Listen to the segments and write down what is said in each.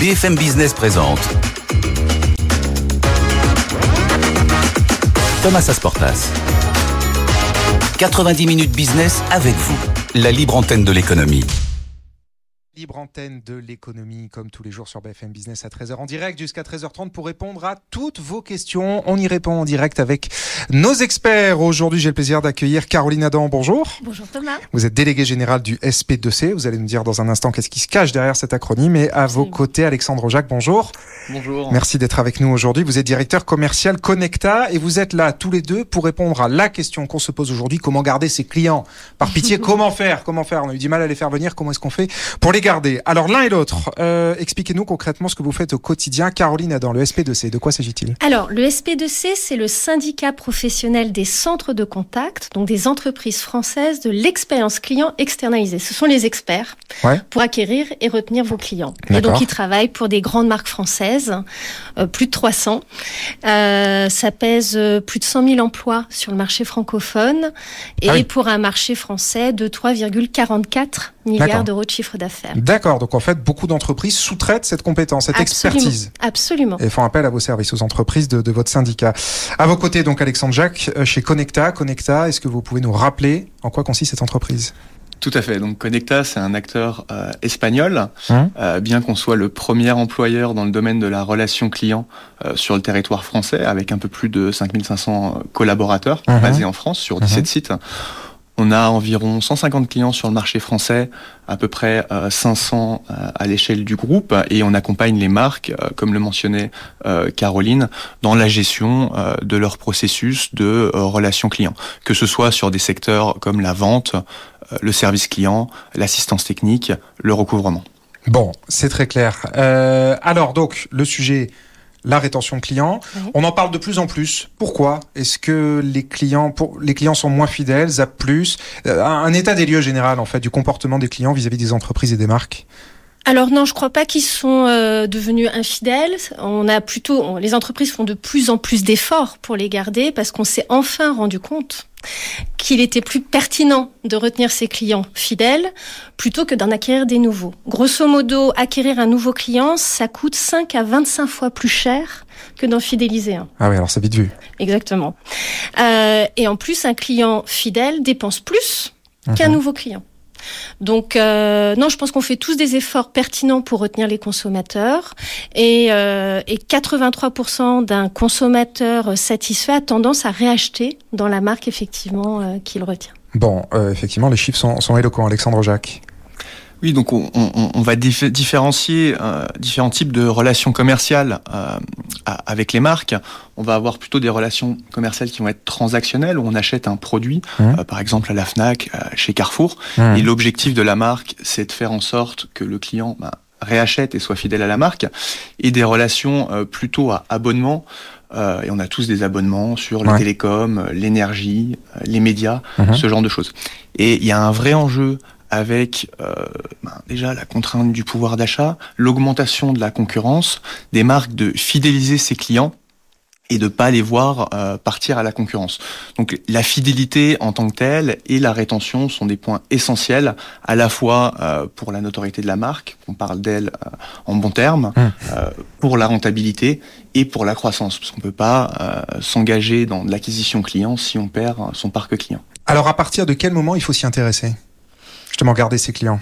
BFM Business présente Thomas Asportas. 90 minutes business avec vous, la libre antenne de l'économie. Libre antenne de l'économie, comme tous les jours sur BFM Business à 13h en direct jusqu'à 13h30 pour répondre à toutes vos questions. On y répond en direct avec nos experts. Aujourd'hui, j'ai le plaisir d'accueillir Caroline Adam. Bonjour. Bonjour Thomas. Vous êtes délégué général du SP2C. Vous allez nous dire dans un instant qu'est-ce qui se cache derrière cet acronyme. Et à vos côtés, Alexandre Jacques. Bonjour. Bonjour. Merci d'être avec nous aujourd'hui. Vous êtes directeur commercial Connecta et vous êtes là tous les deux pour répondre à la question qu'on se pose aujourd'hui. Comment garder ses clients? Par pitié, comment faire? Comment faire? On a eu du mal à les faire venir. Comment est-ce qu'on fait pour les Alors l'un et l'autre, euh, expliquez-nous concrètement ce que vous faites au quotidien. Caroline Adam, le SP2C, de quoi s'agit-il? Alors le SP2C, c'est le syndicat professionnel des centres de contact, donc des entreprises françaises de l'expérience client externalisée. Ce sont les experts Ouais. pour acquérir et retenir vos clients. Et donc ils travaillent pour des grandes marques françaises, euh, plus de 300. Euh, ça pèse plus de 100 000 emplois sur le marché francophone et Ah oui. pour un marché français de 3,44 milliards d'euros de chiffre d'affaires. D'accord. Donc en fait, beaucoup d'entreprises sous-traitent cette compétence, cette Absolument. expertise. Absolument. et font appel à vos services, aux entreprises de, de votre syndicat. À vos côtés, donc Alexandre Jacques, euh, chez Connecta. Connecta, est-ce que vous pouvez nous rappeler en quoi consiste cette entreprise? Tout à fait. Donc Connecta, c'est un acteur euh, espagnol, Hum. Euh, bien qu'on soit le premier employeur dans le domaine de la relation client euh, sur le territoire français, avec un peu plus de 5500 collaborateurs Mhm. basés en France sur 17 sites. On a environ 150 clients sur le marché français, à peu près euh, 500 euh, à l'échelle du groupe, et on accompagne les marques, euh, comme le mentionnait euh, Caroline, dans la gestion euh, de leur processus de euh, relation client, que ce soit sur des secteurs comme la vente, euh, le service client, l'assistance technique, le recouvrement. Bon, c'est très clair. Euh, alors donc, le sujet, la rétention client. Oui. On en parle de plus en plus. Pourquoi Est-ce que les clients, pour, les clients sont moins fidèles, zappent plus? Euh, un, un état des lieux général, en fait, du comportement des clients vis-à-vis des entreprises et des marques Alors non, je crois pas qu'ils sont euh, devenus infidèles. On a plutôt, on- les entreprises font de plus en plus d'efforts pour les garder parce qu'on s'est enfin rendu compte qu'il était plus pertinent de retenir ses clients fidèles plutôt que d'en acquérir des nouveaux. Grosso modo, acquérir un nouveau client, ça coûte 5 à 25 fois plus cher que d'en fidéliser un. Ah oui, alors c'est vite vu. Exactement. Euh, et en plus, un client fidèle dépense plus qu'un Mhm. nouveau client. Donc euh, non, je pense qu'on fait tous des efforts pertinents pour retenir les consommateurs et, euh, et 83% d'un consommateur satisfait a tendance à réacheter dans la marque effectivement euh, qu'il retient. Bon, euh, effectivement, les chiffres sont éloquents. Alexandre Jacques. Oui, donc on, on- on va dif- différencier euh, différents types de relations commerciales euh, avec les marques. On va avoir plutôt des relations commerciales qui vont être transactionnelles, où on achète un produit, Mhm. euh, par exemple à la FNAC, euh, chez Carrefour. Hum. Et l'objectif de la marque, c'est de faire en sorte que le client bah, réachète et soit fidèle à la marque. Et des relations euh, plutôt à abonnement. euh, et on a tous des abonnements sur les Ouais. télécoms, euh, l'énergie, les médias, Mhm. ce genre de choses. Et il y a un vrai enjeu avec euh, ben, déjà la contrainte du pouvoir d'achat, l'augmentation de la concurrence, des marques de fidéliser ses clients et de pas les voir euh, partir à la concurrence. Donc la fidélité en tant que telle et la rétention sont des points essentiels à la fois euh, pour la notoriété de la marque, qu'on parle d'elle euh, en bon terme, Hum. euh, pour la rentabilité et pour la croissance, parce qu'on peut pas euh, s'engager dans de l'acquisition client si on perd son parc client. Alors, à partir de quel moment il faut s'y intéresser? Justement, garder ses clients.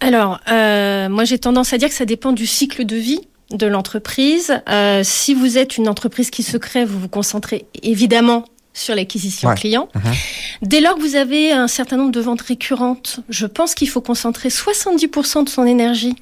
Alors, euh, moi j'ai tendance à dire que ça dépend du cycle de vie de l'entreprise. Euh, si vous êtes une entreprise qui se crée, vous vous concentrez évidemment sur l'acquisition Ouais. client. Mhm. Dès lors que vous avez un certain nombre de ventes récurrentes, je pense qu'il faut concentrer 70% de son énergie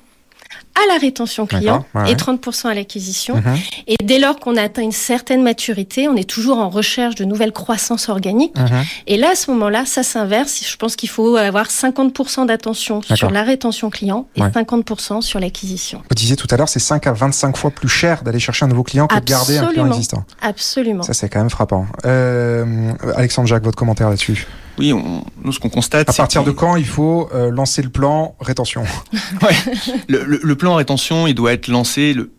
à la rétention client ouais, et ouais. 30% à l'acquisition. Mhm. Et dès lors qu'on a atteint une certaine maturité, on est toujours en recherche de nouvelles croissances organiques. Mhm. Et là, à ce moment-là, ça s'inverse. Je pense qu'il faut avoir 50% d'attention sur la rétention client et Ouais. 50% sur l'acquisition. Vous disiez tout à l'heure, c'est 5 à 25 fois plus cher d'aller chercher un nouveau client que de garder un client existant. Absolument. Ça, c'est quand même frappant. Euh, Alexandre Jacques, votre commentaire là-dessus? Oui, on, nous ce qu'on constate, À partir de quand il faut euh, lancer le plan rétention? Le, le- le plan rétention, il doit être lancé le-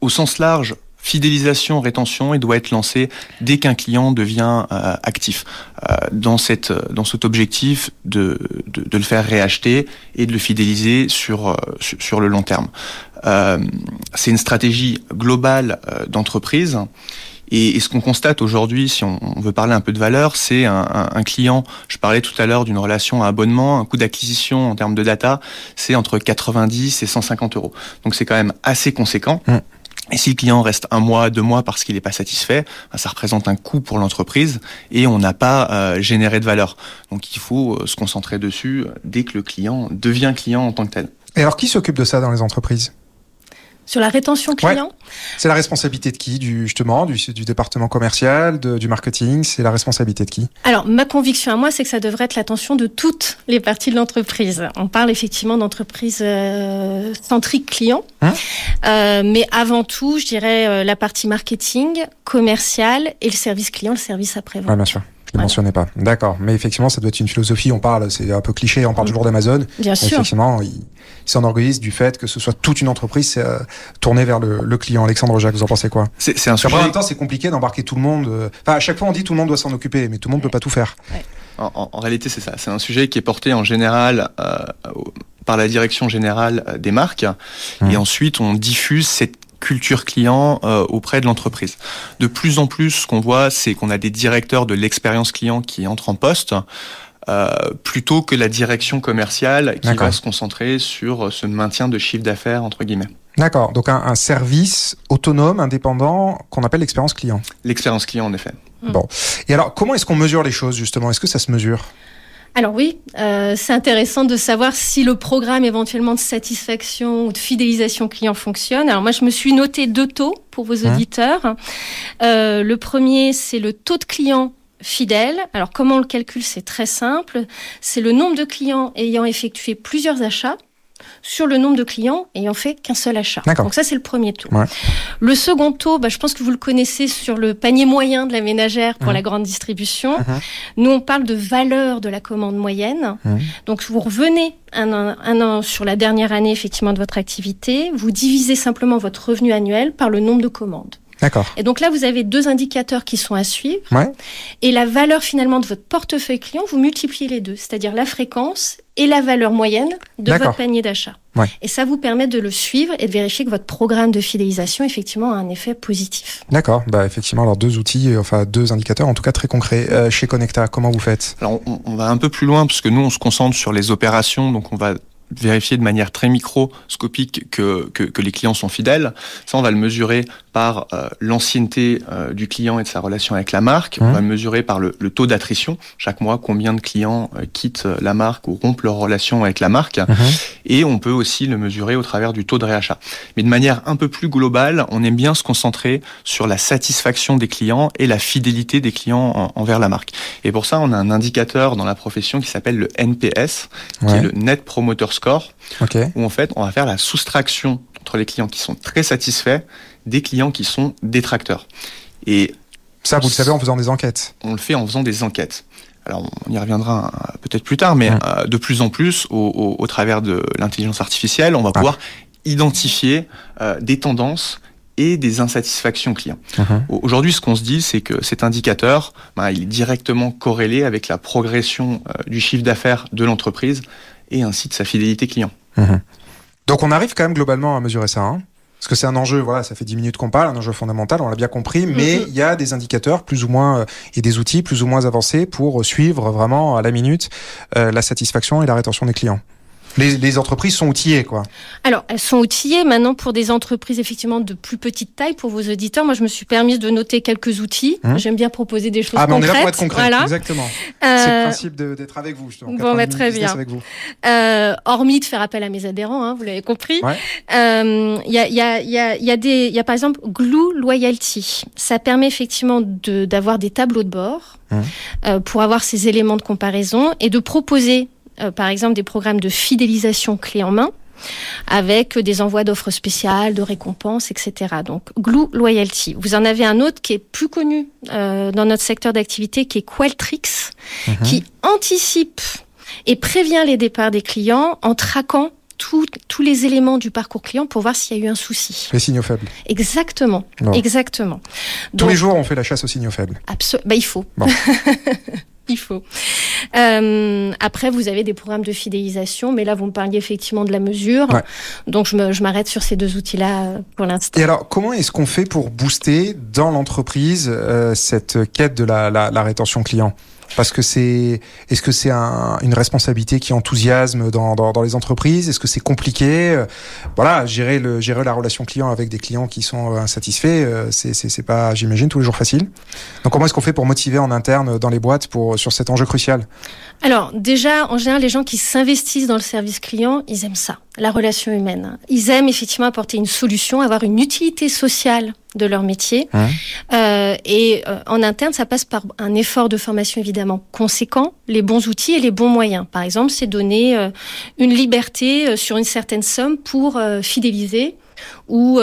au sens large fidélisation, rétention, il doit être lancé dès qu'un client devient euh, actif. Euh, dans cette dans cet objectif de, de, de, le faire réacheter et de le fidéliser sur euh, sur, sur, le long terme. Euh, c'est une stratégie globale d'entreprise. Et, et, ce qu'on constate aujourd'hui, si on, on, veut parler un peu de valeur, c'est un, un, un, client. Je parlais tout à l'heure d'une relation à abonnement, un coût d'acquisition en termes de data, c'est entre 90 et 150 euros. Donc c'est quand même assez conséquent. Mmh. Et si le client reste un mois, deux mois parce qu'il n'est pas satisfait, ben, ça représente un coût pour l'entreprise et on n'a pas euh, généré de valeur. Donc il faut euh, se concentrer dessus dès que le client devient client en tant que tel. Et alors qui s'occupe de ça dans les entreprises? Sur la rétention client ouais. C'est la responsabilité de qui du, Justement, du, du département commercial, de, du marketing C'est la responsabilité de qui? Alors, ma conviction à moi, c'est que ça devrait être l'attention de toutes les parties de l'entreprise. On parle effectivement d'entreprise euh, centrique client. Hein? Euh, mais avant tout, je dirais euh, la partie marketing, commercial et le service client, le service après-vente. Ouais, bien sûr. Je ne mentionnais pas. D'accord. Mais effectivement, ça doit être une philosophie. On parle, c'est un peu cliché, on parle toujours d'Amazon. Bien sûr. Effectivement, ils il s'enorgueillissent du fait que ce soit toute une entreprise euh, tournée vers le, le, client. Alexandre Jacques, vous en pensez quoi? C'est un sujet. en même temps, c'est compliqué d'embarquer tout le monde. Euh... Enfin, à chaque fois, on dit tout le monde doit s'en occuper, mais tout le monde ne peut pas tout faire. Ouais. En, en, en, réalité, c'est ça. C'est un sujet qui est porté en général euh, par la direction générale des marques. Mmh. Et ensuite, on diffuse cette culture client euh, auprès de l'entreprise. De plus en plus, ce qu'on voit, c'est qu'on a des directeurs de l'expérience client qui entrent en poste. Euh, plutôt que la direction commerciale qui va se concentrer sur ce maintien de chiffre d'affaires entre guillemets. D'accord, donc un, un, service autonome, indépendant, qu'on appelle l'expérience client. L'expérience client, en effet. Mmh. Bon. Et alors, comment est-ce qu'on mesure les choses, justement? Est-ce que ça se mesure? Alors oui, euh, c'est intéressant de savoir si le programme éventuellement de satisfaction ou de fidélisation client fonctionne. Alors moi, je me suis noté deux taux pour vos auditeurs. Mmh. Euh, le premier, c'est le taux de client fidèle. Alors comment on le calcule? C'est très simple. C'est le nombre de clients ayant effectué plusieurs achats sur le nombre de clients ayant fait qu'un seul achat. Donc ça, c'est le premier taux. Ouais. Le second taux, bah, je pense que vous le connaissez sur le panier moyen de la ménagère pour mmh. la grande distribution. Mmh. Nous, on parle de valeur de la commande moyenne. Mmh. Donc vous revenez un an, un an sur la dernière année effectivement de votre activité, vous divisez simplement votre revenu annuel par le nombre de commandes. D'accord. Et donc là, vous avez deux indicateurs qui sont à suivre. Ouais. Et la valeur finalement de votre portefeuille client, vous multipliez les deux, c'est-à-dire la fréquence et la valeur moyenne de votre panier d'achat. Ouais. Et ça vous permet de le suivre et de vérifier que votre programme de fidélisation effectivement a un effet positif. D'accord. Bah effectivement, alors deux outils, enfin deux indicateurs, en tout cas très concrets. Euh, chez Connecta, comment vous faites? Alors on, on va un peu plus loin parce que nous on se concentre sur les opérations, donc on va vérifier de manière très microscopique que, que, que, les clients sont fidèles. Ça, on va le mesurer par euh, l'ancienneté euh, du client et de sa relation avec la marque. Mmh. On va le mesurer par le, le taux d'attrition. Chaque mois, combien de clients euh, quittent la marque ou rompent leur relation avec la marque. Mmh. Et on peut aussi le mesurer au travers du taux de réachat. Mais de manière un peu plus globale, on aime bien se concentrer sur la satisfaction des clients et la fidélité des clients en, envers la marque. Et pour ça, on a un indicateur dans la profession qui s'appelle le NPS, qui est le Net Promoter Score, okay. où en fait, on va faire la soustraction entre les clients qui sont très satisfaits des clients qui sont détracteurs. Et ça, vous le savez en faisant des enquêtes. On le fait en faisant des enquêtes. Alors, on y reviendra peut-être plus tard, mais mmh. euh, de plus en plus, au, au, au travers de l'intelligence artificielle, on va ah. pouvoir identifier euh, des tendances et des insatisfactions clients. Mmh. Aujourd'hui, ce qu'on se dit, c'est que cet indicateur, bah, il est directement corrélé avec la progression euh, du chiffre d'affaires de l'entreprise et ainsi de sa fidélité client. Mmh. Donc on arrive quand même globalement à mesurer ça. Hein parce que c'est un enjeu, voilà, ça fait 10 minutes qu'on parle, un enjeu fondamental, on l'a bien compris, mais il mm -hmm. y a des indicateurs plus ou moins euh, et des outils plus ou moins avancés pour suivre vraiment à la minute euh, la satisfaction et la rétention des clients. Les, les, entreprises sont outillées, quoi. Alors, elles sont outillées maintenant pour des entreprises effectivement de plus petite taille pour vos auditeurs. Moi, je me suis permise de noter quelques outils. Mmh. J'aime bien proposer des choses ah, concrètes. Ah, on est là pour être concret. Voilà. Exactement. Euh... C'est le principe d'être avec vous. Justement, bon, bah, très bien. Avec vous. Euh, hormis de faire appel à mes adhérents, hein, vous l'avez compris. Il ouais. euh, y, a, y, a, y, a, y a des, il y a par exemple Glue Loyalty. Ça permet effectivement d'avoir de, des tableaux de bord euh, pour avoir ces éléments de comparaison et de proposer euh, par exemple des programmes de fidélisation clé en main avec des envois d'offres spéciales, de récompenses, etc. Donc Glue Loyalty. Vous en avez un autre qui est plus connu euh, dans notre secteur d'activité, qui est Qualtrics, Mhm. qui anticipe et prévient les départs des clients en traquant tous les éléments du parcours client pour voir s'il y a eu un souci. Les signaux faibles. Exactement, exactement. Tous les jours, on fait la chasse aux signaux faibles. Absolument. Bah, il faut. il faut. Euh, après, vous avez des programmes de fidélisation, mais là, vous me parliez effectivement de la mesure. Donc, je m'arrête sur ces deux outils-là euh, pour l'instant. Et alors, comment est-ce qu'on fait pour booster dans l'entreprise euh, cette quête de la, la, la rétention client? Parce que c'est, est-ce que c'est un, une responsabilité qui enthousiasme dans, dans, dans les entreprises? Est-ce que c'est compliqué? Euh, Voilà, gérer le, gérer la relation client avec des clients qui sont euh, insatisfaits, euh, c'est, c'est, pas, j'imagine, tous les jours facile. Donc, comment est-ce qu'on fait pour motiver en interne dans les boîtes pour sur cet enjeu crucial? Alors, déjà, en général, les gens qui s'investissent dans le service client, ils aiment ça, la relation humaine. Ils aiment effectivement apporter une solution, avoir une utilité sociale de leur métier. Hein euh, et euh, en interne, ça passe par un effort de formation évidemment conséquent, les bons outils et les bons moyens. Par exemple, c'est donner euh, une liberté euh, sur une certaine somme pour euh, fidéliser ou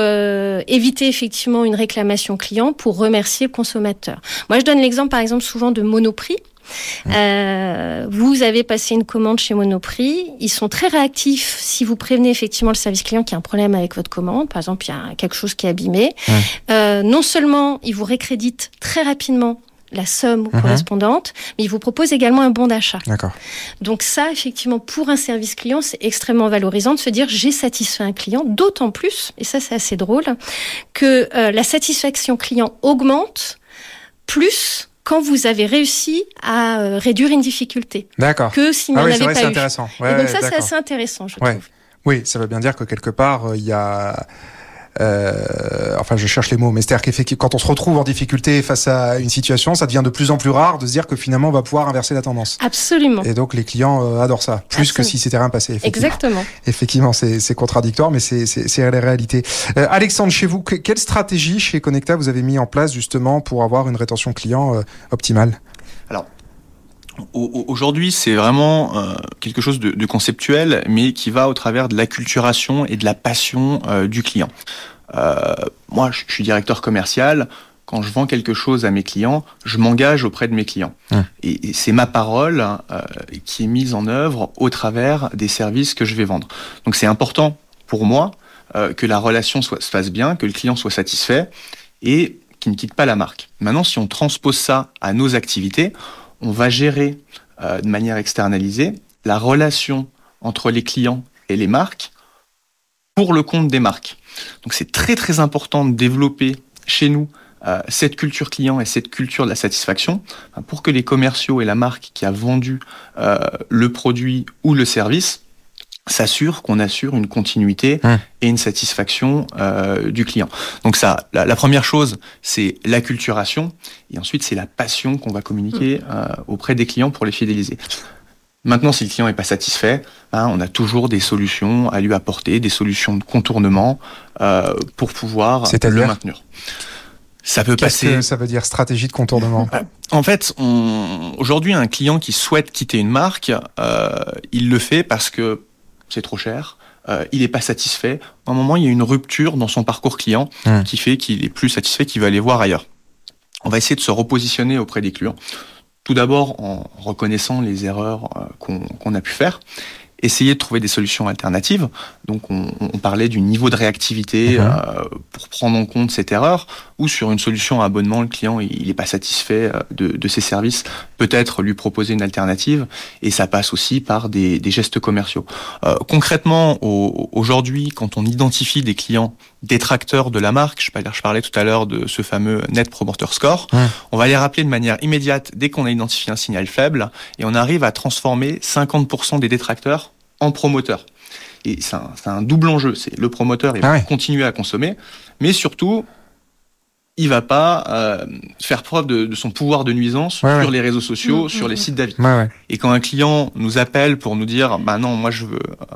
éviter effectivement une réclamation client pour remercier le consommateur. Moi, je donne l'exemple par exemple souvent de Monoprix. Euh, vous avez passé une commande chez Monoprix. Ils sont très réactifs si vous prévenez effectivement le service client qu'il y a un problème avec votre commande. Par exemple, il y a quelque chose qui est abîmé. Euh, non seulement ils vous récréditent très rapidement la somme mhm. correspondante, mais ils vous proposent également un bon d'achat. D'accord. Donc ça, effectivement, pour un service client, c'est extrêmement valorisant de se dire j'ai satisfait un client, d'autant plus, et ça c'est assez drôle, que euh, la satisfaction client augmente plus quand vous avez réussi à euh, réduire une difficulté. D'accord. Que si ah oui, n'avait pas eu. intéressant. Ouais, et donc ça, c'est assez intéressant, je trouve. Oui, ça veut bien dire que quelque part, euh, il y a enfin, je cherche les mots, mais c'est-à-dire que quand on se retrouve en difficulté face à une situation, ça devient de plus en plus rare de se dire que finalement on va pouvoir inverser la tendance. Absolument. Et donc les clients euh, adorent ça, plus que si c'était rien passé. Effectivement. Exactement. Effectivement, c'est contradictoire, mais c'est la réalité. Euh, Alexandre, chez vous, quelle stratégie chez Connecta vous avez mis en place justement pour avoir une rétention client euh, optimale? Alors, Aujourd'hui, c'est vraiment euh, quelque chose de, conceptuel, mais qui va au travers de l'acculturation et de la passion euh, du client. Euh, moi, je suis directeur commercial. Quand je vends quelque chose à mes clients, je m'engage auprès de mes clients. Et, c'est ma parole euh, qui est mise en œuvre au travers des services que je vais vendre. Donc c'est important pour moi que la relation soit, se fasse bien, que le client soit satisfait et qu'il ne quitte pas la marque. Maintenant, si on transpose ça à nos activités, on va gérer euh, de manière externalisée la relation entre les clients et les marques pour le compte des marques. Donc c'est très très important de développer chez nous euh, cette culture client et cette culture de la satisfaction pour que les commerciaux et la marque qui a vendu euh, le produit ou le service s'assure qu'on assure une continuité mmh. et une satisfaction euh, du client. Donc ça, la, la première chose, c'est l'acculturation, et ensuite c'est la passion qu'on va communiquer mmh. euh, auprès des clients pour les fidéliser. Maintenant, si le client n'est pas satisfait, hein, on a toujours des solutions à lui apporter, des solutions de contournement euh, pour pouvoir le maintenir. Ça peut passer. Que ça veut dire stratégie de contournement? En fait, aujourd'hui, un client qui souhaite quitter une marque, euh, il le fait parce que c'est trop cher, euh, il n'est pas satisfait. À un moment, il y a une rupture dans son parcours client mmh. qui fait qu'il est plus satisfait, qu'il va aller voir ailleurs. On va essayer de se repositionner auprès des clients. Tout d'abord en reconnaissant les erreurs euh, qu'on a pu faire essayer de trouver des solutions alternatives. Donc on, on parlait du niveau de réactivité mmh. euh, pour prendre en compte cette erreur, ou sur une solution à abonnement, le client il n'est pas satisfait euh, de, de, ses services, peut-être lui proposer une alternative, et ça passe aussi par des, des gestes commerciaux. Euh, concrètement, aujourd'hui, quand on identifie des clients détracteurs de la marque, je parlais, je parlais tout à l'heure de ce fameux Net Promoter Score, mmh. on va les rappeler de manière immédiate dès qu'on a identifié un signal faible, et on arrive à transformer 50% des détracteurs en promoteur. Et c'est un, un, double enjeu. C'est le promoteur, il va ah continuer à consommer, mais surtout, il va pas euh, faire preuve de, de, son pouvoir de nuisance ouais, sur ouais. les réseaux sociaux, mmh, sur mmh. les sites d'avis. Et quand un client nous appelle pour nous dire, bah non, moi je veux euh,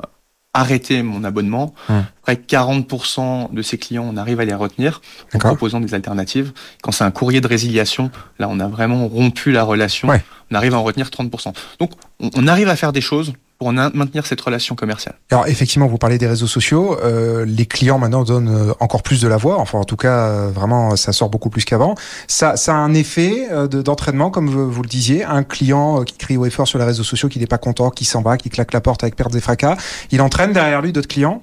arrêter mon abonnement, mmh. près de 40% de ces clients, on arrive à les retenir en proposant des alternatives. Quand c'est un courrier de résiliation, là on a vraiment rompu la relation, on arrive à en retenir 30%. Donc on, on arrive à faire des choses pour maintenir cette relation commerciale. Alors effectivement, vous parlez des réseaux sociaux. Euh, les clients maintenant donnent euh, encore plus de la voix. Enfin, en tout cas, euh, vraiment, ça sort beaucoup plus qu'avant. Ça, a un effet d'entraînement, comme vous, vous, le disiez. Un client qui crie au effort sur les réseaux sociaux, qui n'est pas content, qui s'en va, qui claque la porte avec perte des fracas, il entraîne derrière lui d'autres clients.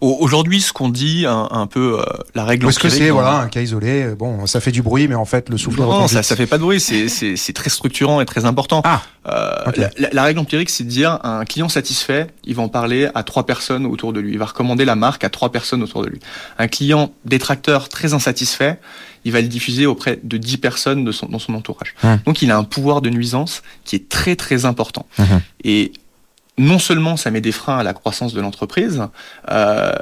Aujourd'hui, ce qu'on dit, un, un peu euh, la règle. Est-ce que c'est voilà un cas isolé Bon, ça fait du bruit, mais en fait, le souffle. Non, ça, ça fait pas de bruit. C'est c'est très structurant et très important. Ah. Euh, okay. la, la, règle empirique, c'est de dire un client satisfait, il va en parler à trois personnes autour de lui. Il va recommander la marque à trois personnes autour de lui. Un client détracteur très insatisfait, il va le diffuser auprès de 10 personnes de son, dans son entourage. Hum. Donc il a un pouvoir de nuisance qui est très très important. Hum. Et non seulement ça met des freins à la croissance de l'entreprise, euh,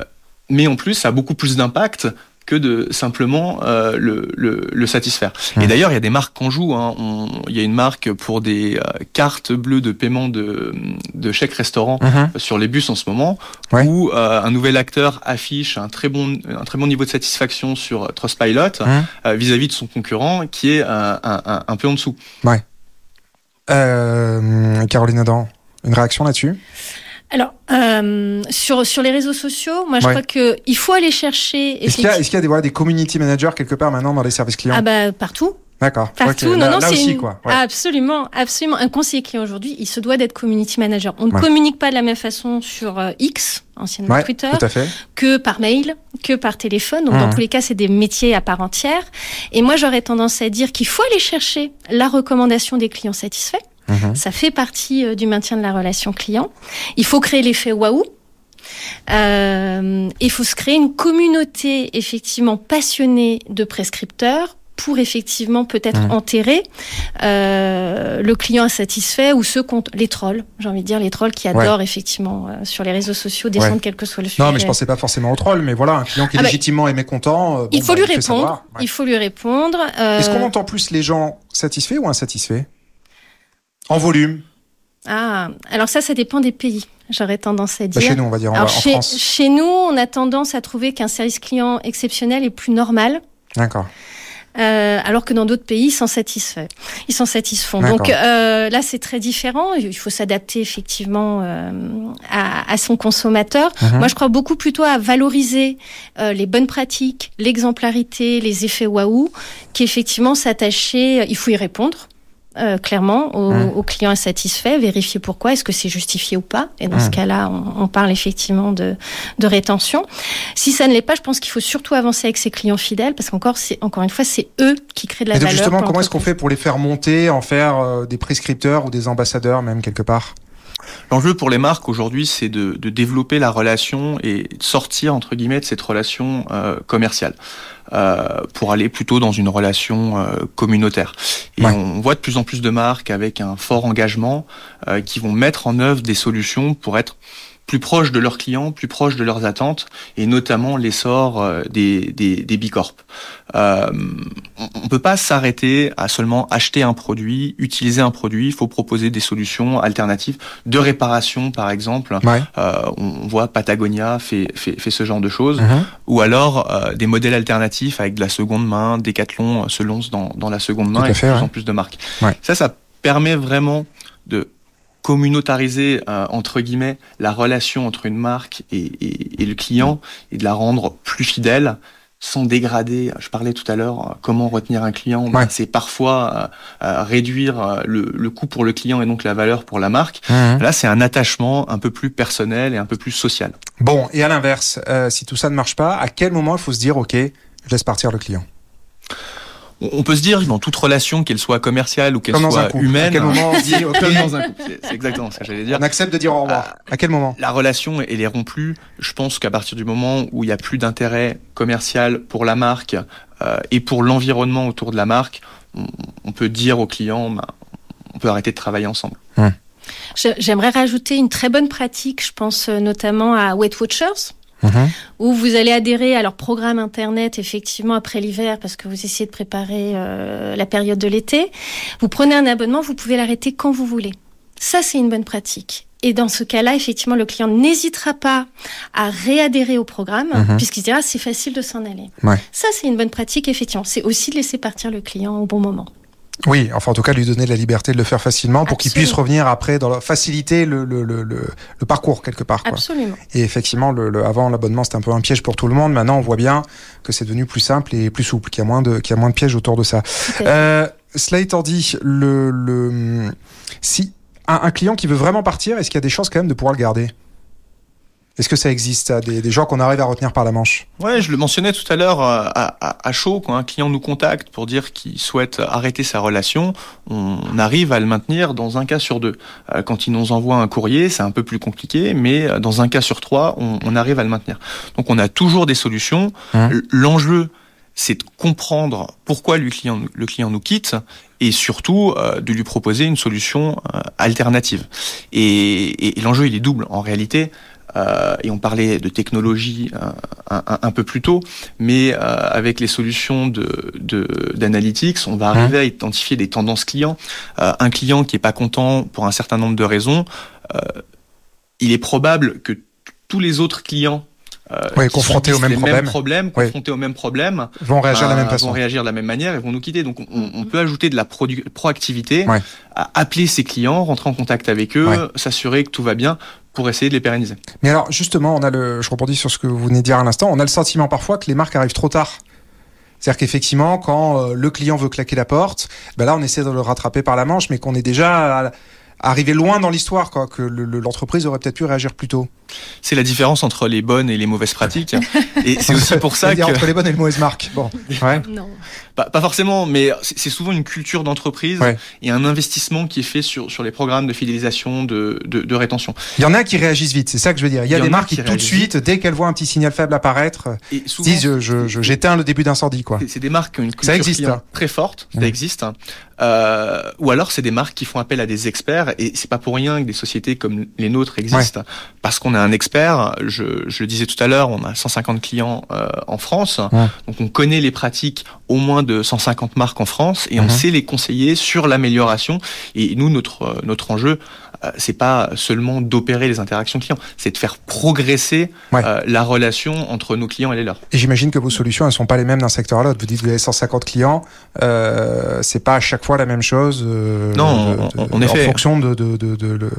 mais en plus ça a beaucoup plus d'impact que de simplement euh, le, le, le, satisfaire. Mmh. Et d'ailleurs, il y a des marques qu'on joue. Hein. On, il y a une marque pour des euh, cartes bleues de paiement de, de chèques restaurant mmh. sur les bus en ce moment, ouais. où euh, un nouvel acteur affiche un très bon, un très bon niveau de satisfaction sur Trustpilot mmh. vis-à-vis -vis de son concurrent, qui est un, un, un peu en dessous. Ouais. Euh, Caroline Adam, une réaction là-dessus? Alors, euh, sur, sur les réseaux sociaux, moi je Ouais. crois qu'il faut aller chercher. Est-ce qu'il y a, est qu'il y a des, voilà, des community managers quelque part maintenant dans les services clients? Ah bah partout. D'accord. Partout, Ok. non, là, non, là c'est aussi, une- quoi. Ouais. Absolument, absolument. Un conseiller client aujourd'hui, il se doit d'être community manager. On ne Ouais. communique pas de la même façon sur euh, X, anciennement Ouais, Twitter, tout à fait. que par mail, que par téléphone. Donc Mhm. dans tous les cas, c'est des métiers à part entière. Et moi, j'aurais tendance à dire qu'il faut aller chercher la recommandation des clients satisfaits. Mhm. Ça fait partie euh, du maintien de la relation client. Il faut créer l'effet waouh. Euh, il faut se créer une communauté effectivement passionnée de prescripteurs pour effectivement peut-être Mhm. enterrer euh, le client insatisfait ou ceux contre les trolls. J'ai envie de dire les trolls qui Ouais. adorent effectivement euh, sur les réseaux sociaux descendre Ouais. quel que soit le sujet. Non, mais je pensais pas forcément au troll, mais voilà, un client qui Ah bah, légitimement est mécontent. euh, il bon, faut bah, lui répondre. Il faut lui répondre. Est-ce qu'on entend plus les gens satisfaits ou insatisfaits? En volume Ah, alors ça, ça dépend des pays. J'aurais tendance à Bah, dire. Chez nous, on va dire, en, Alors en chez, France. chez nous, on a tendance à trouver qu'un service client exceptionnel est plus normal, D'accord. euh, alors que dans d'autres pays, ils s'en satisfont. Ils s'en satisfont. Donc euh, là, c'est très différent. Il faut s'adapter effectivement euh, à, à son consommateur. Mhm. Moi, je crois beaucoup plutôt à valoriser euh, les bonnes pratiques, l'exemplarité, les effets waouh, qu'effectivement s'attacher. Il faut y répondre. Euh, clairement aux, aux clients insatisfaits, vérifier pourquoi, est-ce que c'est justifié ou pas. Et dans ce Mhm. cas-là, on, on parle effectivement de, de rétention. Si ça ne l'est pas, je pense qu'il faut surtout avancer avec ses clients fidèles, parce qu'encore, c'est encore une fois, c'est eux qui créent de la Et donc valeur. justement, comment est-ce qu'on fait pour les faire monter, en faire euh, des prescripteurs ou des ambassadeurs même quelque part? L'enjeu pour les marques aujourd'hui, c'est de, de développer la relation et de sortir entre guillemets de cette relation euh, commerciale euh, pour aller plutôt dans une relation euh, communautaire. Et Ouais. on voit de plus en plus de marques avec un fort engagement euh, qui vont mettre en œuvre des solutions pour être plus proches de leurs clients, plus proches de leurs attentes, et notamment l'essor euh, des, des, des bicorp. Euh, on ne peut pas s'arrêter à seulement acheter un produit, utiliser un produit. Il faut proposer des solutions alternatives de réparation, par exemple. Ouais. Euh, on voit Patagonia fait, fait, fait ce genre de choses, Mhm. ou alors euh, des modèles alternatifs avec de la seconde main. Decathlon euh, se lance dans, dans la seconde main et de plus en plus de marques. Ouais. Ça, ça permet vraiment de communautariser euh, entre guillemets la relation entre une marque et, et, et le client et de la rendre plus fidèle sans dégrader. Je parlais tout à l'heure euh, comment retenir un client. Ouais. C'est parfois euh, réduire le, le coût pour le client et donc la valeur pour la marque. Mhm. Là, c'est un attachement un peu plus personnel et un peu plus social. Bon, et à l'inverse, euh, si tout ça ne marche pas, à quel moment il faut se dire, ok, je laisse partir le client? On peut se dire dans toute relation, qu'elle soit commerciale ou qu'elle Comme dans un soit humaine, À quel moment on se dit, ok, comme dans un couple, c'est c'est exactement ce que j'allais dire. on accepte de dire au revoir. À quel moment La relation, elle est rompue. Je pense qu'à partir du moment où il n'y a plus d'intérêt commercial pour la marque euh, et pour l'environnement autour de la marque, on, on peut dire au client, ben, on peut arrêter de travailler ensemble. J'ai- J'aimerais rajouter une très bonne pratique, je pense euh, notamment à Weight Watchers, Mhm. où vous allez adhérer à leur programme internet effectivement après l'hiver parce que vous essayez de préparer euh, la période de l'été. Vous prenez un abonnement, vous pouvez l'arrêter quand vous voulez. Ça, c'est une bonne pratique. Et dans ce cas-là, effectivement, le client n'hésitera pas à réadhérer au programme Mhm. puisqu'il se dira c'est facile de s'en aller. Ouais. Ça, c'est une bonne pratique, effectivement. C'est aussi de laisser partir le client au bon moment. Oui, enfin en tout cas lui donner la liberté de le faire facilement pour qu'il puisse revenir après dans la, faciliter le, le, le, le, parcours quelque part. Quoi. Absolument. Et effectivement, le, le- avant l'abonnement c'était un peu un piège pour tout le monde. Maintenant on voit bien que c'est devenu plus simple et plus souple, qu'il y a moins de, qu'il y a moins de pièges autour de ça. Euh, cela étant dit, le, le si un, un client qui veut vraiment partir, est-ce qu'il y a des chances quand même de pouvoir le garder? Est-ce que ça existe ça, des, des gens qu'on arrive à retenir par la manche? Ouais, je le mentionnais tout à l'heure euh, à, à, à chaud, quand un client nous contacte pour dire qu'il souhaite arrêter sa relation, on arrive à le maintenir dans un cas sur deux. Euh, Quand il nous envoie un courrier, c'est un peu plus compliqué, mais euh, dans un cas sur trois, on, on arrive à le maintenir. Donc on a toujours des solutions. Hein? L'enjeu, c'est de comprendre pourquoi le client, le client nous quitte et surtout euh, de lui proposer une solution euh, alternative. Et, et- et l'enjeu, il est double en réalité. Euh, et on parlait de technologie euh, un, un- un peu plus tôt, mais euh, avec les solutions de, de- d'analytics, on va arriver à identifier des tendances clients. Un client qui est pas content pour un certain nombre de raisons, il est probable que tous les autres clients euh, confrontés problèmes, aux mêmes problèmes, Vont réagir de la euh, même façon. vont réagir de la même manière et vont nous quitter. Donc on, on peut ajouter de la proactivité, à appeler ses clients, rentrer en contact avec eux, s'assurer que tout va bien pour essayer de les pérenniser. Mais alors, justement, on a le, je rebondis sur ce que vous venez de dire à l'instant, on a le sentiment parfois que les marques arrivent trop tard. C'est-à-dire qu'effectivement, quand euh, le client veut claquer la porte, ben là, on essaie de le rattraper par la manche, mais qu'on est déjà arrivé loin dans l'histoire, quoi, que le- le- l'entreprise aurait peut-être pu réagir plus tôt. C'est la différence entre les bonnes et les mauvaises pratiques. et c'est aussi pour ça que, entre les bonnes et les mauvaises marques. Bon, ouais. Non. pas, pas forcément, mais c'est souvent une culture d'entreprise Ouais. et un investissement qui est fait sur, sur les programmes de fidélisation, de, de, de rétention. Il y en a qui réagissent vite, c'est ça que je veux dire. Il y a Il y des marques qui, qui tout de suite, dès qu'elles voient un petit signal faible apparaître, Et souvent, disent je- je- je- j'éteins le début d'incendie, quoi. C'est- des marques qui ont une culture Ça existe, client hein. très forte, ça Ouais. existe. hein. Euh, ou alors c'est des marques qui font appel à des experts et c'est pas pour rien que des sociétés comme les nôtres existent parce qu'on a un expert. Je, je le disais tout à l'heure, on a 150 clients euh, en France, Ouais. donc on connaît les pratiques au moins de 150 marques en France et Mhm. on sait les conseiller sur l'amélioration. Et nous notre euh, notre enjeu euh, c'est pas seulement d'opérer les interactions clients, c'est de faire progresser Ouais. euh, la relation entre nos clients et les leurs. Et j'imagine que vos solutions, elles sont pas les mêmes d'un secteur à l'autre. Vous dites que vous avez 150 clients, euh, c'est pas à chaque fois la même chose. euh, Non, de- en- de- en effet. En fonction de, de,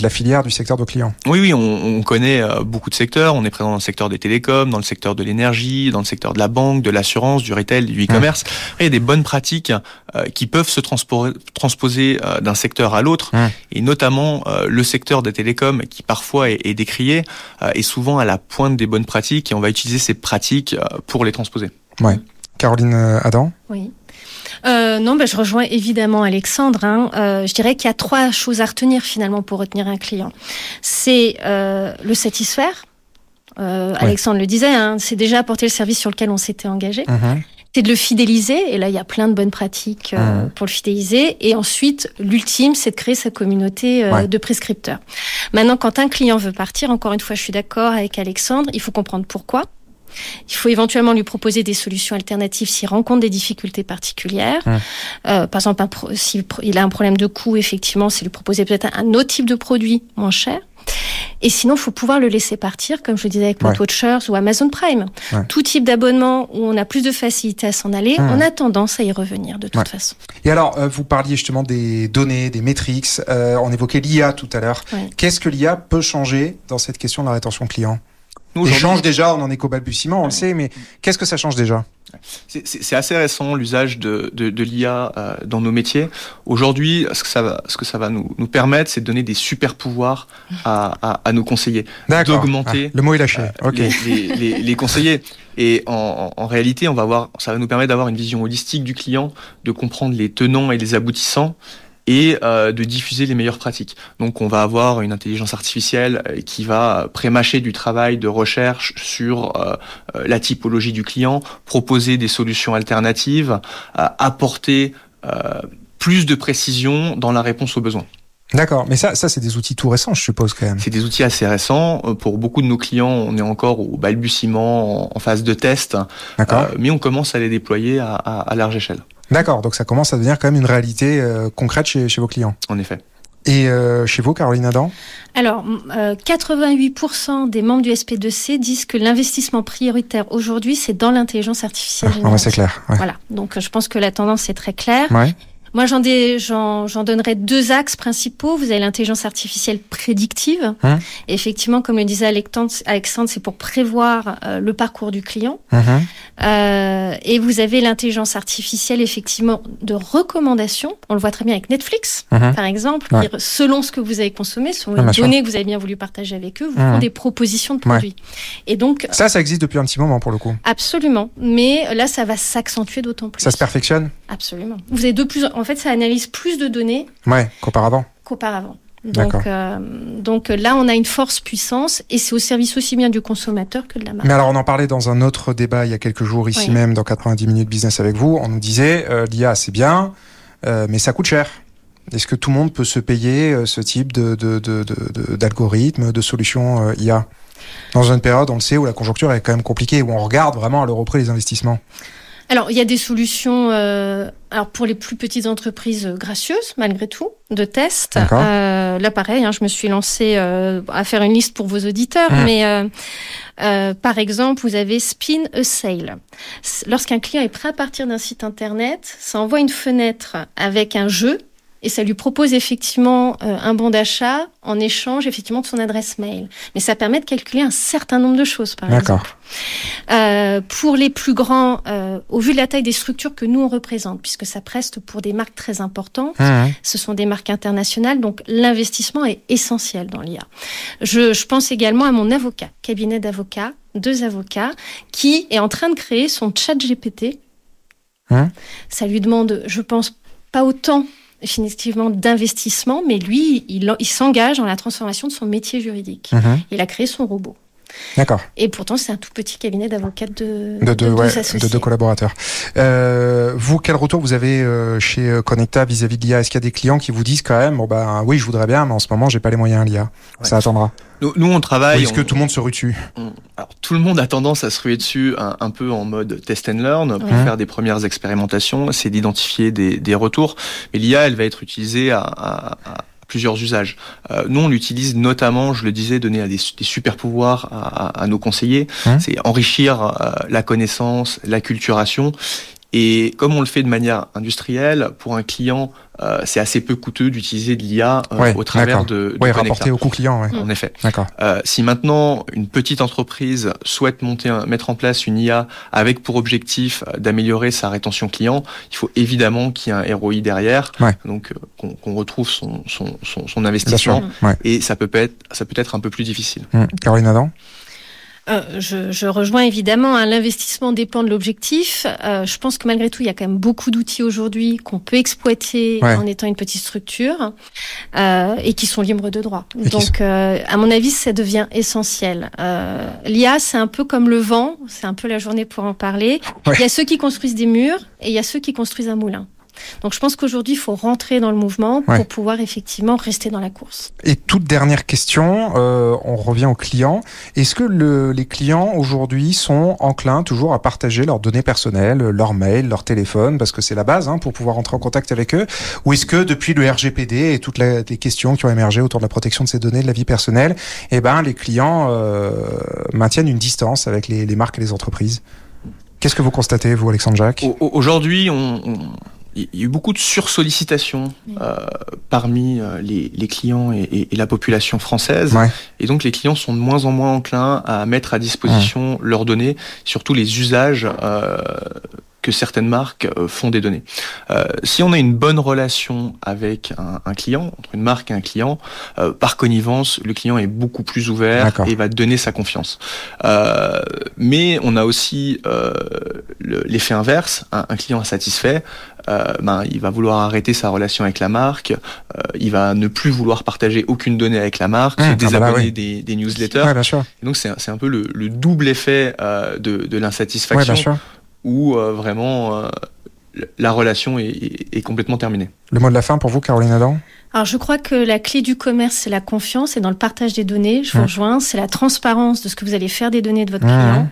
la filière du secteur de clients. Oui, oui, on, on connaît euh, beaucoup de secteurs. On est présent dans le secteur des télécoms, dans le secteur de l'énergie, dans le secteur de la banque, de l'assurance, du retail, du e-commerce. Il y a des bonnes pratiques euh, qui peuvent se transpo- transposer euh, d'un secteur à l'autre, et notamment le secteur des télécoms, qui parfois est, décrié, est souvent à la pointe des bonnes pratiques, et on va utiliser ces pratiques pour les transposer. Caroline euh, Adam? Oui. Euh, non, ben, je rejoins évidemment Alexandre. hein. Euh, je dirais qu'il y a trois choses à retenir finalement pour retenir un client. C'est euh, le satisfaire. Euh, Alexandre le disait, hein, c'est déjà apporter le service sur lequel on s'était engagé. Mhm. C'est de le fidéliser, et là il y a plein de bonnes pratiques euh, Mhm. pour le fidéliser. Et ensuite, l'ultime, c'est de créer sa communauté euh, Ouais. de prescripteurs. Maintenant, quand un client veut partir, encore une fois, je suis d'accord avec Alexandre, il faut comprendre pourquoi. Il faut éventuellement lui proposer des solutions alternatives s'il rencontre des difficultés particulières. Euh, par exemple, s'il a un problème de coût, effectivement, c'est lui proposer peut-être un, autre type de produit moins cher. Et sinon, il faut pouvoir le laisser partir, comme je le disais avec Ouais. Watchers ou Amazon Prime. Ouais. Tout type d'abonnement où on a plus de facilité à s'en aller, on a tendance à y revenir de toute Ouais. façon. Et alors, euh, vous parliez justement des données, des métriques. euh, on évoquait l'IA tout à l'heure. Qu'est-ce que l'IA peut changer dans cette question de la rétention client? Nous, aujourd'hui, change déjà, on en est qu'au balbutiement, on le sait, mais qu'est-ce que ça change déjà C'est- assez récent l'usage de, de, de l'IA euh, dans nos métiers. Aujourd'hui, ce que ça va, ce que ça va nous, nous permettre, c'est de donner des super pouvoirs à, à, à nos conseillers, D'accord. D'augmenter, Ah, le mot est lâché. euh, ok. les, les, les, les conseillers. Et en, en, en réalité, on va voir, ça va nous permettre d'avoir une vision holistique du client, de comprendre les tenants et les aboutissants et euh, de diffuser les meilleures pratiques. Donc on va avoir une intelligence artificielle euh, qui va prémâcher du travail de recherche sur euh, euh, la typologie du client, proposer des solutions alternatives, euh, apporter euh, plus de précision dans la réponse aux besoins. D'accord. Mais ça, ça c'est des outils tout récents, je suppose quand même. C'est des outils assez récents. Pour beaucoup de nos clients, on est encore au balbutiement, en- phase de test, D'accord. mais on commence à les déployer à, à- à large échelle, D'accord. Donc ça commence à devenir quand même une réalité euh, concrète chez, chez vos clients. en effet. Et euh, chez vous, Caroline Adam? Alors, m- euh, 88% des membres du SP2C disent que l'investissement prioritaire aujourd'hui, c'est dans l'intelligence artificielle Ah, ouais, C'est clair. Ouais. Voilà. Donc, je pense que la tendance est très claire. Ouais. Moi, j'en, j'en, donnerais deux axes principaux. Vous avez l'intelligence artificielle prédictive. Hum. Effectivement, comme le disait Alexandre, c'est pour prévoir euh, le parcours du client. Mhm. Euh, et vous avez l'intelligence artificielle, effectivement, de recommandation. On le voit très bien avec Netflix, par exemple. Ouais. selon ce que vous avez consommé, selon Ouais, les sûr. données que vous avez bien voulu partager avec eux, vous font des propositions de Ouais. produits. Et donc, Ça, ça existe depuis un petit moment pour le coup. absolument. Mais là, ça va s'accentuer d'autant plus. Ça se perfectionne? Absolument. Vous avez de plus, en fait, ça analyse plus de données Ouais, qu'auparavant. qu'auparavant. Donc, euh, donc là, on a une force puissance et c'est au service aussi bien du consommateur que de la marque. Mais alors, on en parlait dans un autre débat il y a quelques jours, ici Oui. même, dans 90 minutes business avec vous. On nous disait, euh, l'IA, c'est bien, euh, mais ça coûte cher. Est-ce que tout le monde peut se payer euh, ce type de, de, de, de- de- d'algorithme, de solution euh, IA Dans une période, on le sait, où la conjoncture est quand même compliquée, où on regarde vraiment à l'euro près les investissements. Alors, il y a des solutions, euh, alors pour les plus petites entreprises gracieuses, malgré tout, de tests. Euh, là, pareil, hein, je me suis lancée euh, à faire une liste pour vos auditeurs, Mhm. mais euh, euh, par exemple, vous avez Spin a Sale. Lorsqu'un client est prêt à partir d'un site internet, ça envoie une fenêtre avec un jeu et ça lui propose effectivement euh, un bon d'achat en échange effectivement de son adresse mail. Mais ça permet de calculer un certain nombre de choses, par exemple. Euh, pour les plus grands, euh, au vu de la taille des structures que nous on représente, puisque ça preste pour des marques très importantes, Mhm. ce sont des marques internationales, donc l'investissement est essentiel dans l'IA. Je, je pense également à mon avocat, cabinet d'avocats, deux avocats, qui est en train de créer son chat GPT. Hein Ça lui demande, je pense, pas autant définitivement d'investissement, mais lui, il, il s'engage dans la transformation de son métier juridique. Mhm. Il a créé son robot. D'accord. Et pourtant, c'est un tout petit cabinet d'avocats de, De deux, deux ouais, associés. de deux collaborateurs. Euh, vous, quel retour vous avez euh, chez euh, Connecta vis-à-vis de l'IA Est-ce qu'il y a des clients qui vous disent quand même, bon ben oui, je voudrais bien, mais en ce moment, j'ai pas les moyens l'IA. Ouais. Ça attendra. Nous, nous, on travaille. est-ce que tout le monde se rue dessus? on- alors, tout le monde a tendance à se ruer dessus un, un peu en mode test and learn pour Ouais. faire des premières expérimentations, c'est d'identifier des, des retours. Mais l'IA, elle va être utilisée à, à- à plusieurs usages. Euh, nous, on l'utilise notamment, je le disais, donner à des, des super pouvoirs à, à- à nos conseillers. Hein C'est enrichir euh, la connaissance, la culturation. Et comme on le fait de manière industrielle, pour un client, euh, c'est assez peu coûteux d'utiliser de l'IA euh, Ouais, au travers de, de Connecta. rapporté au coût client, ouais. En effet. D'accord. Euh, si maintenant une petite entreprise souhaite monter, un- mettre en place une IA avec pour objectif euh, d'améliorer sa rétention client, il faut évidemment qu'il y ait un ROI derrière, Ouais. donc euh, qu'on qu'on retrouve son, son, son, son investissement. Ouais. Et ça peut être, ça peut être un peu plus difficile. Hum. Caroline Adam? Euh, je, je rejoins évidemment, hein, l'investissement dépend de l'objectif. Euh, je pense que malgré tout, il y a quand même beaucoup d'outils aujourd'hui qu'on peut exploiter Ouais. en étant une petite structure euh, et qui sont libres de droit. Et Donc, euh, à mon avis, ça devient essentiel. Euh, L'IA, c'est un peu comme le vent, c'est un peu la journée pour en parler. Ouais. Il y a ceux qui construisent des murs et il y a ceux qui construisent un moulin. Donc, je pense qu'aujourd'hui, il faut rentrer dans le mouvement pour Ouais. pouvoir effectivement rester dans la course. Et toute dernière question, euh, on revient aux clients. Est-ce que le- les clients aujourd'hui sont enclins toujours à partager leurs données personnelles, leurs mails, leur téléphone, parce que c'est la base hein, pour pouvoir entrer en contact avec eux? Ou est-ce que depuis le RGPD et toutes la- les questions qui ont émergé autour de la protection de ces données, de la vie personnelle, eh ben, les clients euh, maintiennent une distance avec les, les marques et les entreprises? Qu'est-ce que vous constatez, vous, Alexandre Jacques? Au- au- Aujourd'hui, on, on- il y a eu beaucoup de sursollicitation Oui. euh, parmi euh, les, les clients et, et- et la population française. Ouais. Et donc les clients sont de moins en moins enclins à mettre à disposition leurs données, surtout les usages euh, que certaines marques euh, font des données. Euh, si on a une bonne relation avec un, un client, entre une marque et un client, euh, par connivence, le client est beaucoup plus ouvert et va donner sa confiance. Euh, mais on a aussi euh, le- l'effet inverse. Un, un client insatisfait, euh, ben, il va vouloir arrêter sa relation avec la marque, euh, il va ne plus vouloir partager aucune donnée avec la marque, Mmh, se ah bah là, désabonner oui. des, des newsletters. Ouais, bien sûr. Et donc c'est un- peu le, le double effet euh, de, de Ouais, l'insatisfaction sûr. Où euh, vraiment euh, la relation est, est- est complètement terminée. Le mot de la fin pour vous, Caroline Adam? Alors je crois que la clé du commerce, c'est la confiance et dans le partage des données, je vous Mmh. rejoins, c'est la transparence de ce que vous allez faire des données de votre Mmh. client.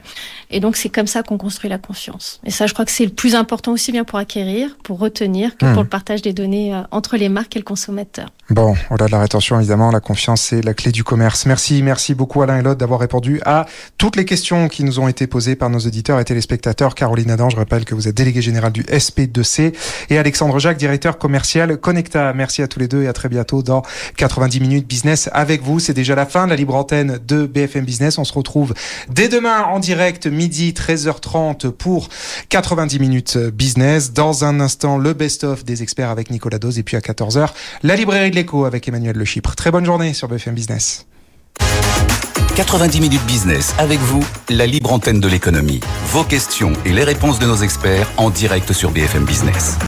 Et donc c'est comme ça qu'on construit la confiance. Et ça, je crois que c'est le plus important aussi bien pour acquérir, pour retenir, que Mmh. pour le partage des données euh, entre les marques et le consommateur. Bon, au-delà de la rétention, évidemment, la confiance, c'est la clé du commerce. Merci, merci beaucoup Alain et Lotte d'avoir répondu à toutes les questions qui nous ont été posées par nos auditeurs et téléspectateurs. Caroline Adam, je rappelle que vous êtes déléguée générale du SP2C et Alexandre Jacques, directeur commercial Connecta. Merci à tous les deux et à très bientôt dans 90 minutes business avec vous. C'est déjà la fin de la libre antenne de BFM Business. On se retrouve dès demain en direct, midi 13h30 pour 90 minutes business. Dans un instant, le best-of des experts avec Nicolas Dose et puis à 14h, la librairie de l'écho avec Emmanuel Le Chypre. Très bonne journée sur BFM Business. 90 minutes business avec vous, la libre antenne de l'économie. Vos questions et les réponses de nos experts en direct sur BFM Business.